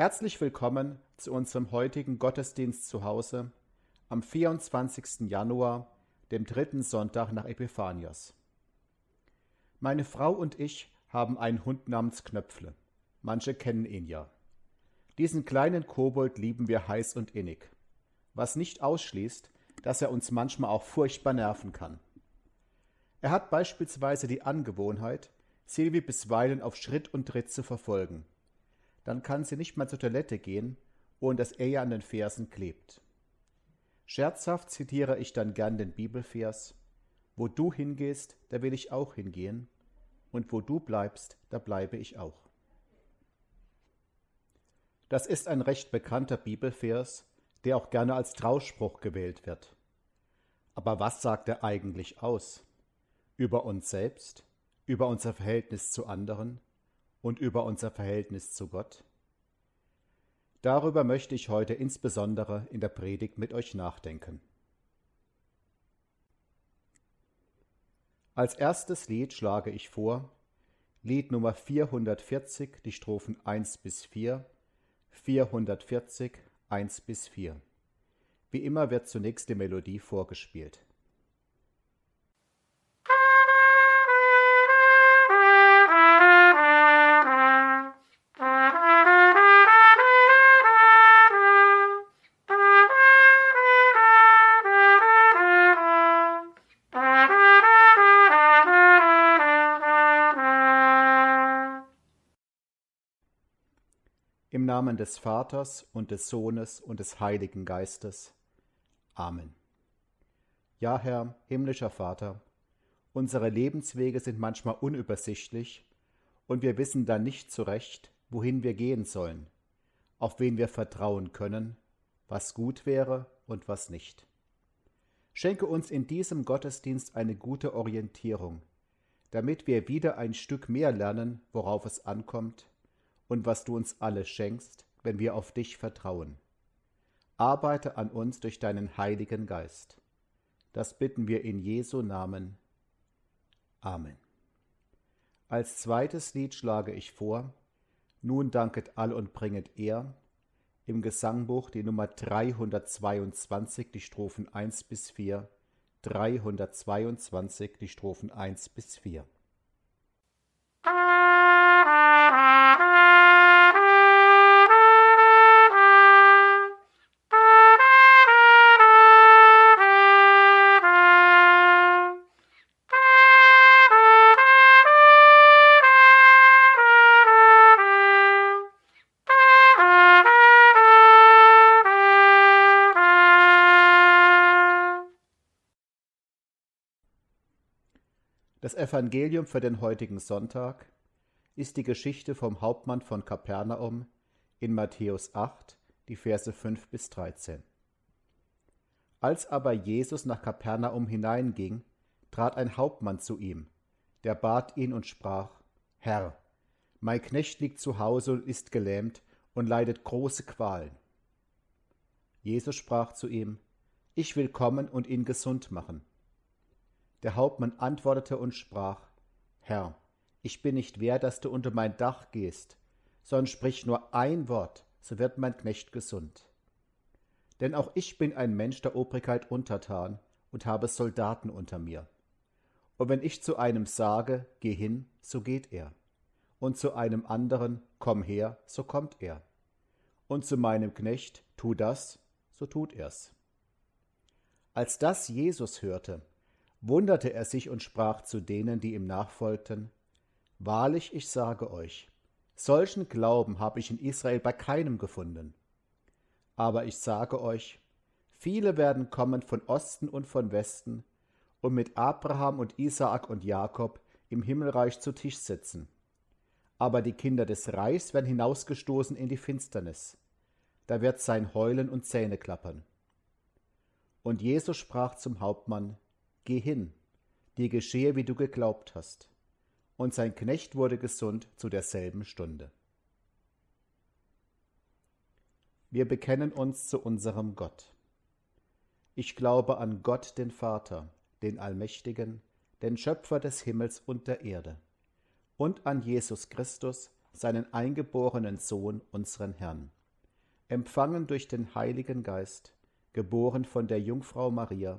Herzlich willkommen zu unserem heutigen Gottesdienst zu Hause am 24. Januar, dem dritten Sonntag nach Epiphanias. Meine Frau und ich haben einen Hund namens Knöpfle. Manche kennen ihn ja. Diesen kleinen Kobold lieben wir heiß und innig, was nicht ausschließt, dass er uns manchmal auch furchtbar nerven kann. Er hat beispielsweise die Angewohnheit, Silvi bisweilen auf Schritt und Tritt zu verfolgen. Dann kann sie nicht mal zur Toilette gehen, ohne dass er ihr an den Fersen klebt. Scherzhaft zitiere ich dann gern den Bibelvers Wo du hingehst, da will ich auch hingehen, und wo du bleibst, da bleibe ich auch. Das ist ein recht bekannter Bibelvers, der auch gerne als Trauspruch gewählt wird. Aber was sagt er eigentlich aus? Über uns selbst? über unser Verhältnis zu anderen und über unser Verhältnis zu Gott? Darüber möchte ich heute insbesondere in der Predigt mit euch nachdenken. Als erstes Lied schlage ich vor Lied Nummer 440, die Strophen 1 bis 4, 440, 1 bis 4. Wie immer wird zunächst die Melodie vorgespielt. Namen des Vaters und des Sohnes und des Heiligen Geistes. Amen. Ja, Herr, himmlischer Vater, unsere Lebenswege sind manchmal unübersichtlich und wir wissen dann nicht zurecht, wohin wir gehen sollen, auf wen wir vertrauen können, was gut wäre und was nicht. Schenke uns in diesem Gottesdienst eine gute Orientierung, damit wir wieder ein Stück mehr lernen, worauf es ankommt und was du uns alle schenkst, wenn wir auf dich vertrauen. Arbeite an uns durch deinen Heiligen Geist. Das bitten wir in Jesu Namen. Amen. Als zweites Lied schlage ich vor, Nun danket all und bringet er, im Gesangbuch die Nummer 322, die Strophen 1 bis 4, 322, die Strophen 1 bis 4. Das Evangelium für den heutigen Sonntag ist die Geschichte vom Hauptmann von Kapernaum in Matthäus 8, die Verse 5 bis 13. Als aber Jesus nach Kapernaum hineinging, trat ein Hauptmann zu ihm, der bat ihn und sprach, Herr, mein Knecht liegt zu Hause und ist gelähmt und leidet große Qualen. Jesus sprach zu ihm, Ich will kommen und ihn gesund machen. Der Hauptmann antwortete und sprach, Herr, ich bin nicht wert, dass du unter mein Dach gehst, sondern sprich nur ein Wort, so wird mein Knecht gesund. Denn auch ich bin ein Mensch der Obrigkeit untertan und habe Soldaten unter mir. Und wenn ich zu einem sage, geh hin, so geht er. Und zu einem anderen, komm her, so kommt er. Und zu meinem Knecht, tu das, so tut er's. Als das Jesus hörte, wunderte er sich und sprach zu denen, die ihm nachfolgten, Wahrlich, ich sage euch, solchen Glauben habe ich in Israel bei keinem gefunden. Aber ich sage euch, viele werden kommen von Osten und von Westen und mit Abraham und Isaak und Jakob im Himmelreich zu Tisch sitzen. Aber die Kinder des Reichs werden hinausgestoßen in die Finsternis. Da wird sein Heulen und Zähne klappern. Und Jesus sprach zum Hauptmann, Geh hin, dir geschehe, wie du geglaubt hast. Und sein Knecht wurde gesund zu derselben Stunde. Wir bekennen uns zu unserem Gott. Ich glaube an Gott, den Vater, den Allmächtigen, den Schöpfer des Himmels und der Erde, und an Jesus Christus, seinen eingeborenen Sohn, unseren Herrn, empfangen durch den Heiligen Geist, geboren von der Jungfrau Maria,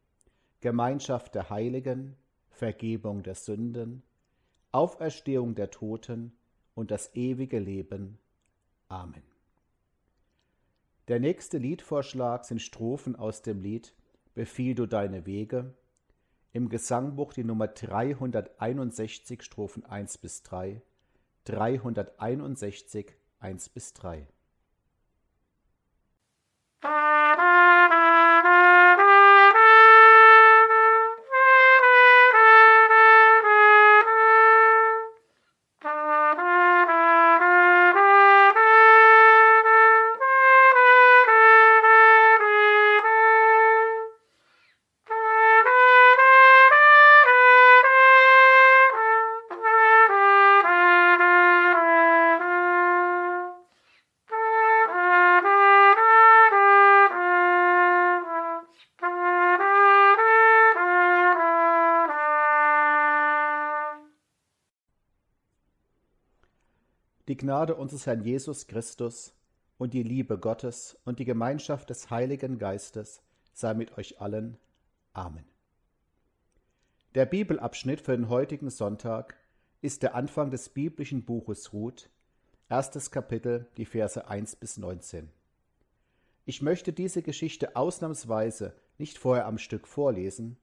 Gemeinschaft der Heiligen, Vergebung der Sünden, Auferstehung der Toten und das ewige Leben. Amen. Der nächste Liedvorschlag sind Strophen aus dem Lied Befiehl du deine Wege im Gesangbuch die Nummer 361 Strophen 1 bis 3, 361 1 bis 3. Gnade unseres Herrn Jesus Christus und die Liebe Gottes und die Gemeinschaft des Heiligen Geistes sei mit euch allen. Amen. Der Bibelabschnitt für den heutigen Sonntag ist der Anfang des biblischen Buches Ruth, erstes Kapitel, die Verse 1 bis 19. Ich möchte diese Geschichte ausnahmsweise nicht vorher am Stück vorlesen,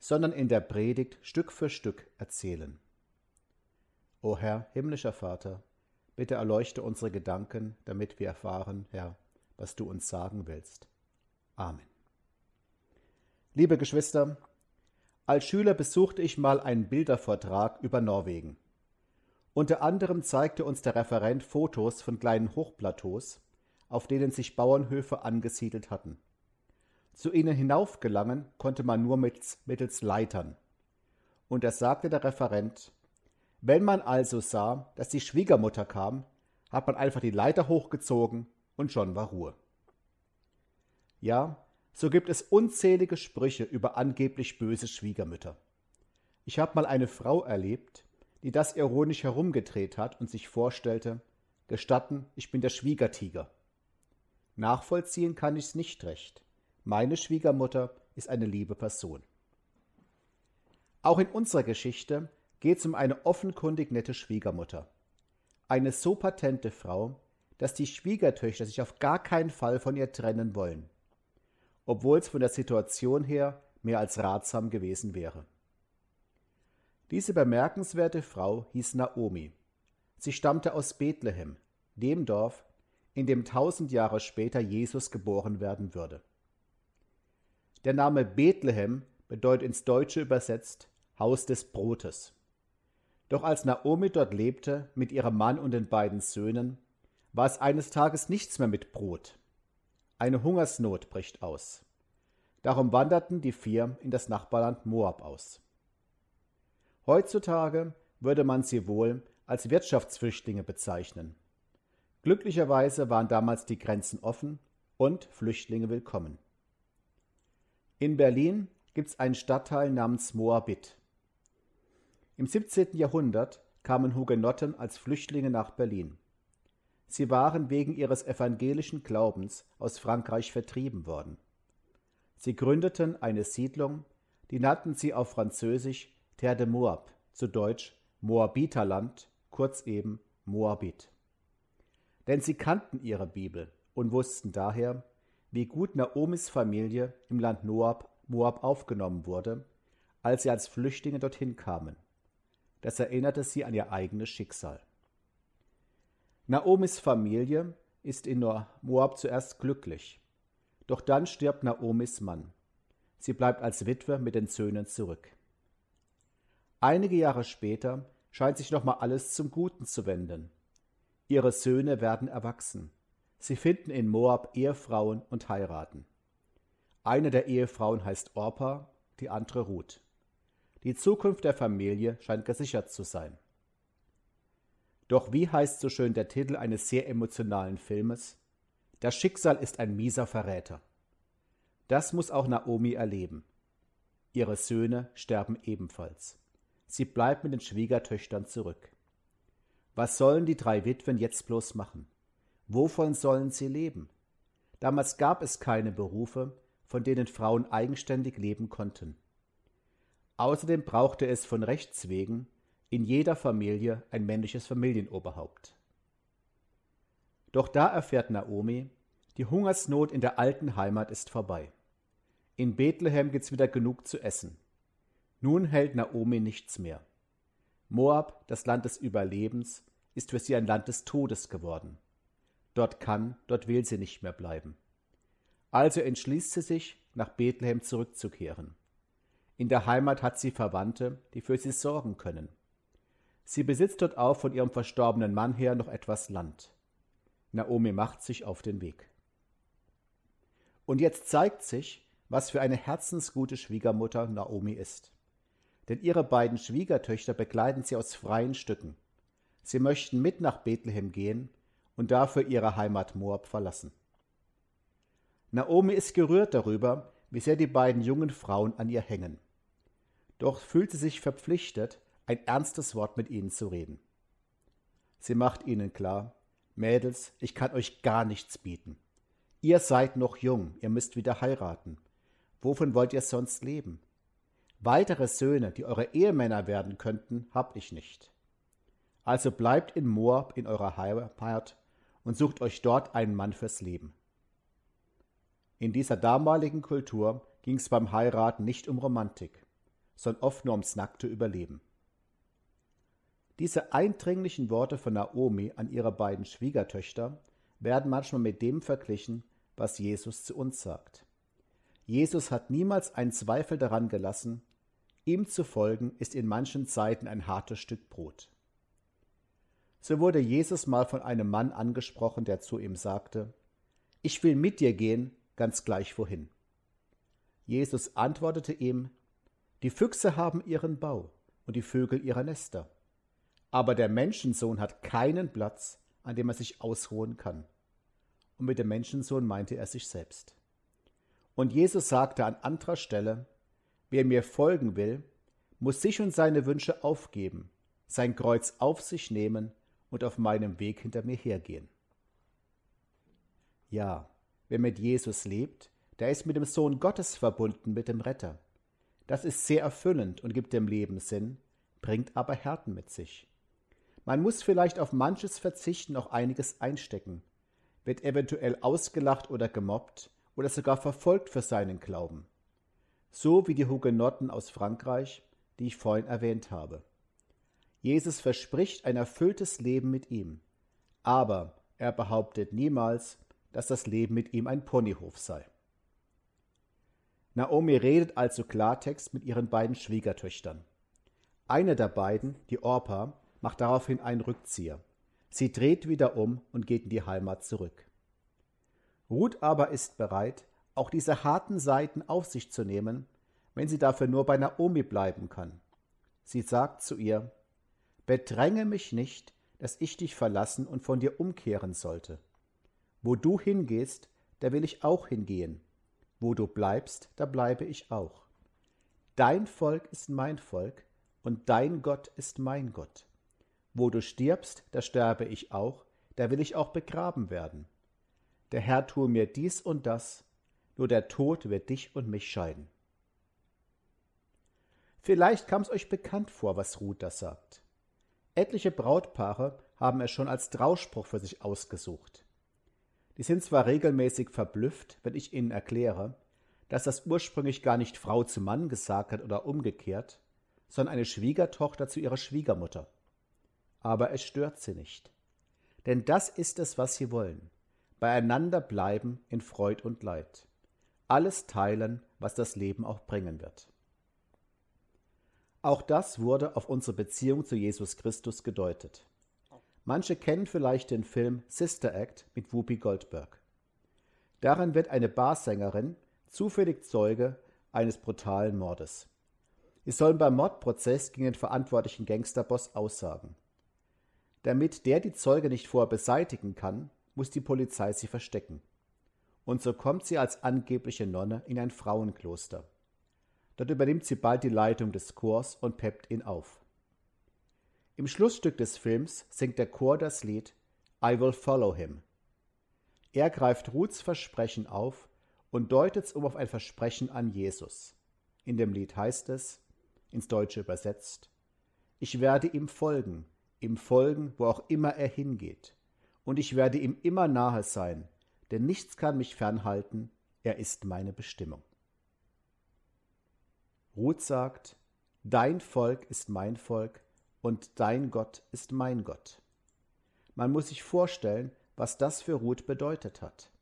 sondern in der Predigt Stück für Stück erzählen. O Herr, himmlischer Vater, Bitte erleuchte unsere Gedanken, damit wir erfahren, Herr, was du uns sagen willst. Amen. Liebe Geschwister, als Schüler besuchte ich mal einen Bildervortrag über Norwegen. Unter anderem zeigte uns der Referent Fotos von kleinen Hochplateaus, auf denen sich Bauernhöfe angesiedelt hatten. Zu ihnen hinaufgelangen konnte man nur mittels, mittels Leitern. Und er sagte der Referent, wenn man also sah, dass die Schwiegermutter kam, hat man einfach die Leiter hochgezogen und schon war Ruhe. Ja, so gibt es unzählige Sprüche über angeblich böse Schwiegermütter. Ich habe mal eine Frau erlebt, die das ironisch herumgedreht hat und sich vorstellte, gestatten, ich bin der Schwiegertiger. Nachvollziehen kann ich's nicht recht. Meine Schwiegermutter ist eine liebe Person. Auch in unserer Geschichte geht es um eine offenkundig nette Schwiegermutter. Eine so patente Frau, dass die Schwiegertöchter sich auf gar keinen Fall von ihr trennen wollen, obwohl es von der Situation her mehr als ratsam gewesen wäre. Diese bemerkenswerte Frau hieß Naomi. Sie stammte aus Bethlehem, dem Dorf, in dem tausend Jahre später Jesus geboren werden würde. Der Name Bethlehem bedeutet ins Deutsche übersetzt Haus des Brotes. Doch als Naomi dort lebte, mit ihrem Mann und den beiden Söhnen, war es eines Tages nichts mehr mit Brot. Eine Hungersnot bricht aus. Darum wanderten die vier in das Nachbarland Moab aus. Heutzutage würde man sie wohl als Wirtschaftsflüchtlinge bezeichnen. Glücklicherweise waren damals die Grenzen offen und Flüchtlinge willkommen. In Berlin gibt es einen Stadtteil namens Moabit. Im 17. Jahrhundert kamen Hugenotten als Flüchtlinge nach Berlin. Sie waren wegen ihres evangelischen Glaubens aus Frankreich vertrieben worden. Sie gründeten eine Siedlung, die nannten sie auf Französisch Terre de Moab, zu Deutsch Moabiterland, kurz eben Moabit. Denn sie kannten ihre Bibel und wussten daher, wie gut Naomis Familie im Land Moab, Moab aufgenommen wurde, als sie als Flüchtlinge dorthin kamen. Das erinnerte sie an ihr eigenes Schicksal. Naomis Familie ist in Moab zuerst glücklich. Doch dann stirbt Naomis Mann. Sie bleibt als Witwe mit den Söhnen zurück. Einige Jahre später scheint sich nochmal alles zum Guten zu wenden. Ihre Söhne werden erwachsen. Sie finden in Moab Ehefrauen und heiraten. Eine der Ehefrauen heißt Orpa, die andere Ruth. Die Zukunft der Familie scheint gesichert zu sein. Doch wie heißt so schön der Titel eines sehr emotionalen Filmes? Das Schicksal ist ein mieser Verräter. Das muss auch Naomi erleben. Ihre Söhne sterben ebenfalls. Sie bleibt mit den Schwiegertöchtern zurück. Was sollen die drei Witwen jetzt bloß machen? Wovon sollen sie leben? Damals gab es keine Berufe, von denen Frauen eigenständig leben konnten. Außerdem brauchte es von Rechts wegen in jeder Familie ein männliches Familienoberhaupt. Doch da erfährt Naomi, die Hungersnot in der alten Heimat ist vorbei. In Bethlehem gibt's wieder genug zu essen. Nun hält Naomi nichts mehr. Moab, das Land des Überlebens, ist für sie ein Land des Todes geworden. Dort kann, dort will sie nicht mehr bleiben. Also entschließt sie sich, nach Bethlehem zurückzukehren. In der Heimat hat sie Verwandte, die für sie sorgen können. Sie besitzt dort auch von ihrem verstorbenen Mann her noch etwas Land. Naomi macht sich auf den Weg. Und jetzt zeigt sich, was für eine herzensgute Schwiegermutter Naomi ist. Denn ihre beiden Schwiegertöchter begleiten sie aus freien Stücken. Sie möchten mit nach Bethlehem gehen und dafür ihre Heimat Moab verlassen. Naomi ist gerührt darüber, wie sehr die beiden jungen Frauen an ihr hängen. Doch fühlt sie sich verpflichtet, ein ernstes Wort mit ihnen zu reden. Sie macht ihnen klar, Mädels, ich kann euch gar nichts bieten. Ihr seid noch jung, ihr müsst wieder heiraten. Wovon wollt ihr sonst leben? Weitere Söhne, die eure Ehemänner werden könnten, hab ich nicht. Also bleibt in Moab in eurer Heimat und sucht euch dort einen Mann fürs Leben. In dieser damaligen Kultur ging es beim Heiraten nicht um Romantik, sondern oft nur ums nackte Überleben. Diese eindringlichen Worte von Naomi an ihre beiden Schwiegertöchter werden manchmal mit dem verglichen, was Jesus zu uns sagt. Jesus hat niemals einen Zweifel daran gelassen, ihm zu folgen ist in manchen Zeiten ein hartes Stück Brot. So wurde Jesus mal von einem Mann angesprochen, der zu ihm sagte, Ich will mit dir gehen, ganz gleich wohin. Jesus antwortete ihm, Die Füchse haben ihren Bau und die Vögel ihre Nester, aber der Menschensohn hat keinen Platz, an dem er sich ausruhen kann. Und mit dem Menschensohn meinte er sich selbst. Und Jesus sagte an anderer Stelle, Wer mir folgen will, muss sich und seine Wünsche aufgeben, sein Kreuz auf sich nehmen und auf meinem Weg hinter mir hergehen. Ja, wer mit Jesus lebt, der ist mit dem Sohn Gottes verbunden, mit dem Retter. Das ist sehr erfüllend und gibt dem Leben Sinn, bringt aber Härten mit sich. Man muss vielleicht auf manches verzichten, auch einiges einstecken, wird eventuell ausgelacht oder gemobbt oder sogar verfolgt für seinen Glauben. So wie die Hugenotten aus Frankreich, die ich vorhin erwähnt habe. Jesus verspricht ein erfülltes Leben mit ihm, aber er behauptet niemals, dass das Leben mit ihm ein Ponyhof sei. Naomi redet also Klartext mit ihren beiden Schwiegertöchtern. Eine der beiden, die Orpa, macht daraufhin einen Rückzieher. Sie dreht wieder um und geht in die Heimat zurück. Ruth aber ist bereit, auch diese harten Seiten auf sich zu nehmen, wenn sie dafür nur bei Naomi bleiben kann. Sie sagt zu ihr, Bedränge mich nicht, dass ich dich verlassen und von dir umkehren sollte. Wo du hingehst, da will ich auch hingehen. Wo du bleibst, da bleibe ich auch. Dein Volk ist mein Volk und dein Gott ist mein Gott. Wo du stirbst, da sterbe ich auch, da will ich auch begraben werden. Der Herr tue mir dies und das, nur der Tod wird dich und mich scheiden. Vielleicht kam es euch bekannt vor, was Ruth da sagt. Etliche Brautpaare haben es schon als Trauspruch für sich ausgesucht. Die sind zwar regelmäßig verblüfft, wenn ich ihnen erkläre, dass das ursprünglich gar nicht Frau zu Mann gesagt hat oder umgekehrt, sondern eine Schwiegertochter zu ihrer Schwiegermutter. Aber es stört sie nicht. Denn das ist es, was sie wollen. Beieinander bleiben in Freud und Leid. Alles teilen, was das Leben auch bringen wird. Auch das wurde auf unsere Beziehung zu Jesus Christus gedeutet. Manche kennen vielleicht den Film Sister Act mit Whoopi Goldberg. Darin wird eine Barsängerin zufällig Zeuge eines brutalen Mordes. Sie sollen beim Mordprozess gegen den verantwortlichen Gangsterboss aussagen. Damit der die Zeuge nicht vorher beseitigen kann, muss die Polizei sie verstecken. Und so kommt sie als angebliche Nonne in ein Frauenkloster. Dort übernimmt sie bald die Leitung des Chors und peppt ihn auf. Im Schlussstück des Films singt der Chor das Lied I Will Follow Him. Er greift Ruths Versprechen auf und deutet es um auf ein Versprechen an Jesus. In dem Lied heißt es, ins Deutsche übersetzt, Ich werde ihm folgen, ihm folgen, wo auch immer er hingeht, und ich werde ihm immer nahe sein, denn nichts kann mich fernhalten, er ist meine Bestimmung. Ruth sagt, Dein Volk ist mein Volk und dein Gott ist mein Gott. Man muss sich vorstellen, was das für Ruth bedeutet hat.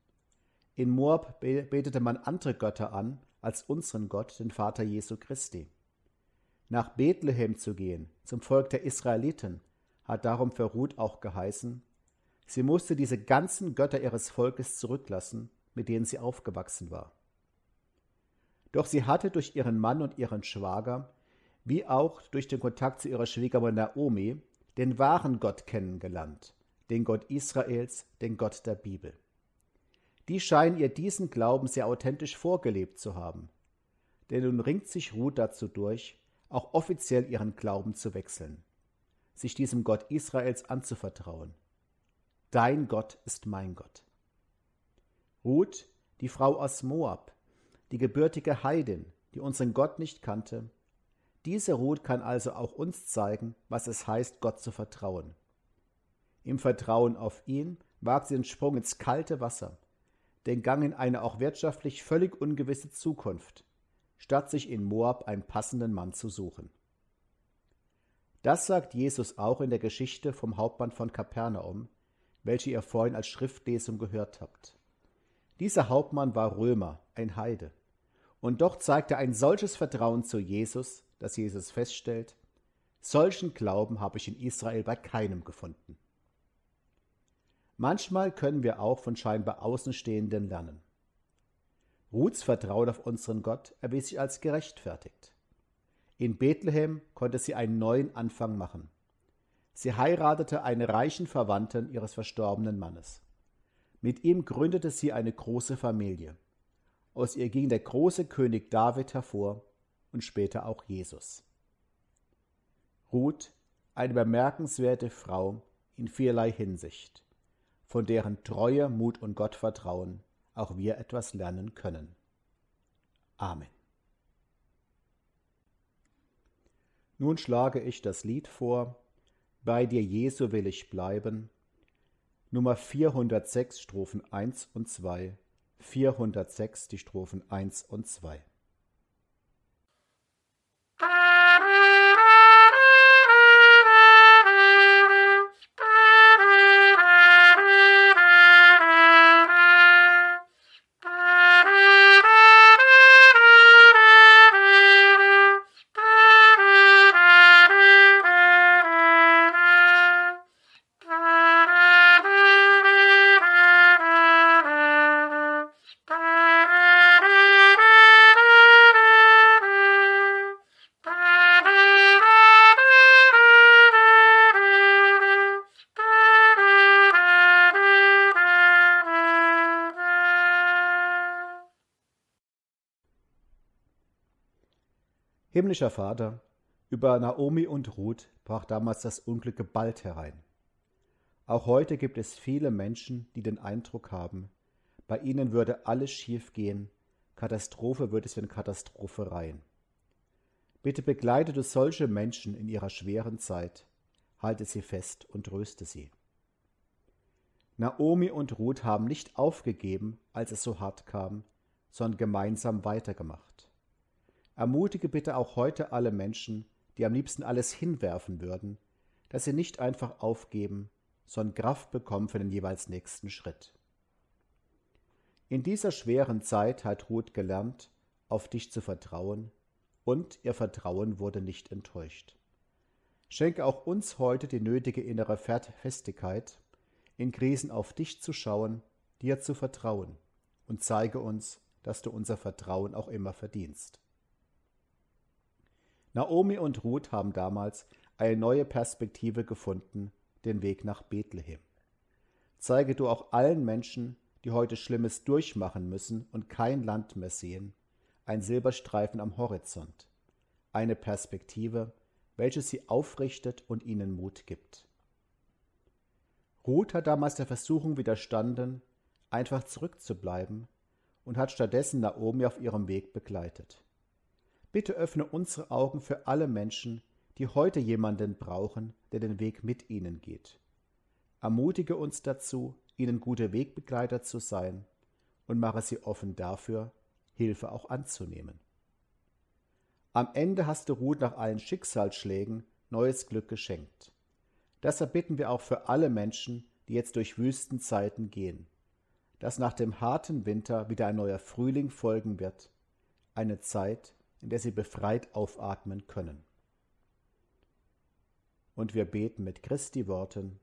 In Moab betete man andere Götter an als unseren Gott, den Vater Jesu Christi. Nach Bethlehem zu gehen, zum Volk der Israeliten, hat darum für Ruth auch geheißen, sie musste diese ganzen Götter ihres Volkes zurücklassen, mit denen sie aufgewachsen war. Doch sie hatte durch ihren Mann und ihren Schwager, wie auch durch den Kontakt zu ihrer Schwiegermutter Naomi, den wahren Gott kennengelernt, den Gott Israels, den Gott der Bibel. Die scheinen ihr diesen Glauben sehr authentisch vorgelebt zu haben. Denn nun ringt sich Ruth dazu durch, auch offiziell ihren Glauben zu wechseln, sich diesem Gott Israels anzuvertrauen. Dein Gott ist mein Gott. Ruth, die Frau aus Moab, die gebürtige Heidin, die unseren Gott nicht kannte, diese Ruth kann also auch uns zeigen, was es heißt, Gott zu vertrauen. Im Vertrauen auf ihn wagt sie den Sprung ins kalte Wasser, den Gang in eine auch wirtschaftlich völlig ungewisse Zukunft, statt sich in Moab einen passenden Mann zu suchen. Das sagt Jesus auch in der Geschichte vom Hauptmann von Kapernaum, welche ihr vorhin als Schriftlesung gehört habt. Dieser Hauptmann war Römer, ein Heide. Und doch zeigt er ein solches Vertrauen zu Jesus, dass Jesus feststellt, solchen Glauben habe ich in Israel bei keinem gefunden. Manchmal können wir auch von scheinbar Außenstehenden lernen. Ruths Vertrauen auf unseren Gott erwies sich als gerechtfertigt. In Bethlehem konnte sie einen neuen Anfang machen. Sie heiratete einen reichen Verwandten ihres verstorbenen Mannes. Mit ihm gründete sie eine große Familie. Aus ihr ging der große König David hervor und später auch Jesus. Ruth, eine bemerkenswerte Frau in vielerlei Hinsicht von deren Treue, Mut und Gottvertrauen auch wir etwas lernen können. Amen. Nun schlage ich das Lied vor, Bei dir Jesu will ich bleiben, Nummer 406 Strophen 1 und 2, 406 die Strophen 1 und 2. Himmlischer Vater, über Naomi und Ruth brach damals das Unglück geballt herein. Auch heute gibt es viele Menschen, die den Eindruck haben, bei ihnen würde alles schiefgehen, Katastrophe würde es in Katastrophe reihen. Bitte begleite du solche Menschen in ihrer schweren Zeit, halte sie fest und tröste sie. Naomi und Ruth haben nicht aufgegeben, als es so hart kam, sondern gemeinsam weitergemacht. Ermutige bitte auch heute alle Menschen, die am liebsten alles hinwerfen würden, dass sie nicht einfach aufgeben, sondern Kraft bekommen für den jeweils nächsten Schritt. In dieser schweren Zeit hat Ruth gelernt, auf dich zu vertrauen, und ihr Vertrauen wurde nicht enttäuscht. Schenke auch uns heute die nötige innere Festigkeit, in Krisen auf dich zu schauen, dir zu vertrauen und zeige uns, dass du unser Vertrauen auch immer verdienst. Naomi und Ruth haben damals eine neue Perspektive gefunden, den Weg nach Bethlehem. Zeige du auch allen Menschen, die heute Schlimmes durchmachen müssen und kein Land mehr sehen, ein Silberstreifen am Horizont, eine Perspektive, welche sie aufrichtet und ihnen Mut gibt. Ruth hat damals der Versuchung widerstanden, einfach zurückzubleiben und hat stattdessen Naomi auf ihrem Weg begleitet. Bitte öffne unsere Augen für alle Menschen, die heute jemanden brauchen, der den Weg mit ihnen geht. Ermutige uns dazu, ihnen gute Wegbegleiter zu sein und mache sie offen dafür, Hilfe auch anzunehmen. Am Ende hast du Ruth nach allen Schicksalsschlägen neues Glück geschenkt. Deshalb bitten wir auch für alle Menschen, die jetzt durch Wüstenzeiten gehen, dass nach dem harten Winter wieder ein neuer Frühling folgen wird, eine Zeit, in der sie befreit aufatmen können. Und wir beten mit Christi Worten,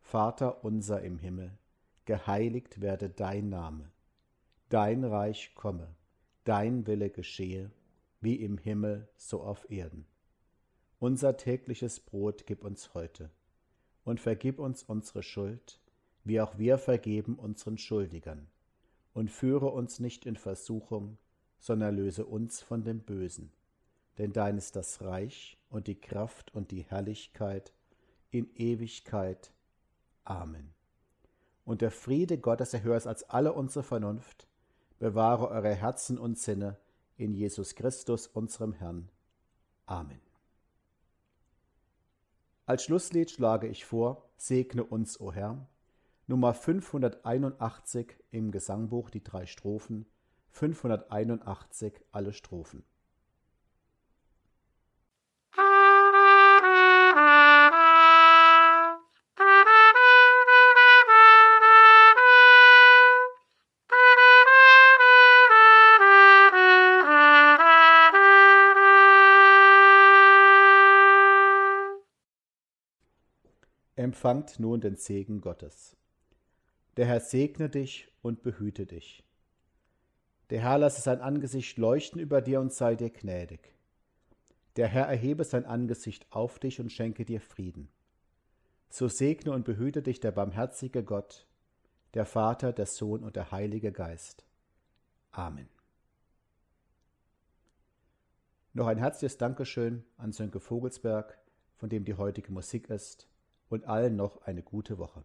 Vater unser im Himmel, geheiligt werde dein Name, dein Reich komme, dein Wille geschehe, wie im Himmel so auf Erden. Unser tägliches Brot gib uns heute und vergib uns unsere Schuld, wie auch wir vergeben unseren Schuldigern. Und führe uns nicht in Versuchung, sondern löse uns von dem Bösen. Denn dein ist das Reich und die Kraft und die Herrlichkeit in Ewigkeit. Amen. Und der Friede Gottes, der höher als alle unsere Vernunft, bewahre eure Herzen und Sinne in Jesus Christus, unserem Herrn. Amen. Als Schlusslied schlage ich vor, Segne uns, o Herr, Nummer 581 im Gesangbuch, die drei Strophen, 581 alle Strophen. empfangt nun den Segen Gottes. Der Herr segne dich und behüte dich. Der Herr lasse sein Angesicht leuchten über dir und sei dir gnädig. Der Herr erhebe sein Angesicht auf dich und schenke dir Frieden. So segne und behüte dich der barmherzige Gott, der Vater, der Sohn und der Heilige Geist. Amen. Noch ein herzliches Dankeschön an Sönke Vogelsberg, von dem die heutige Musik ist und allen noch eine gute Woche.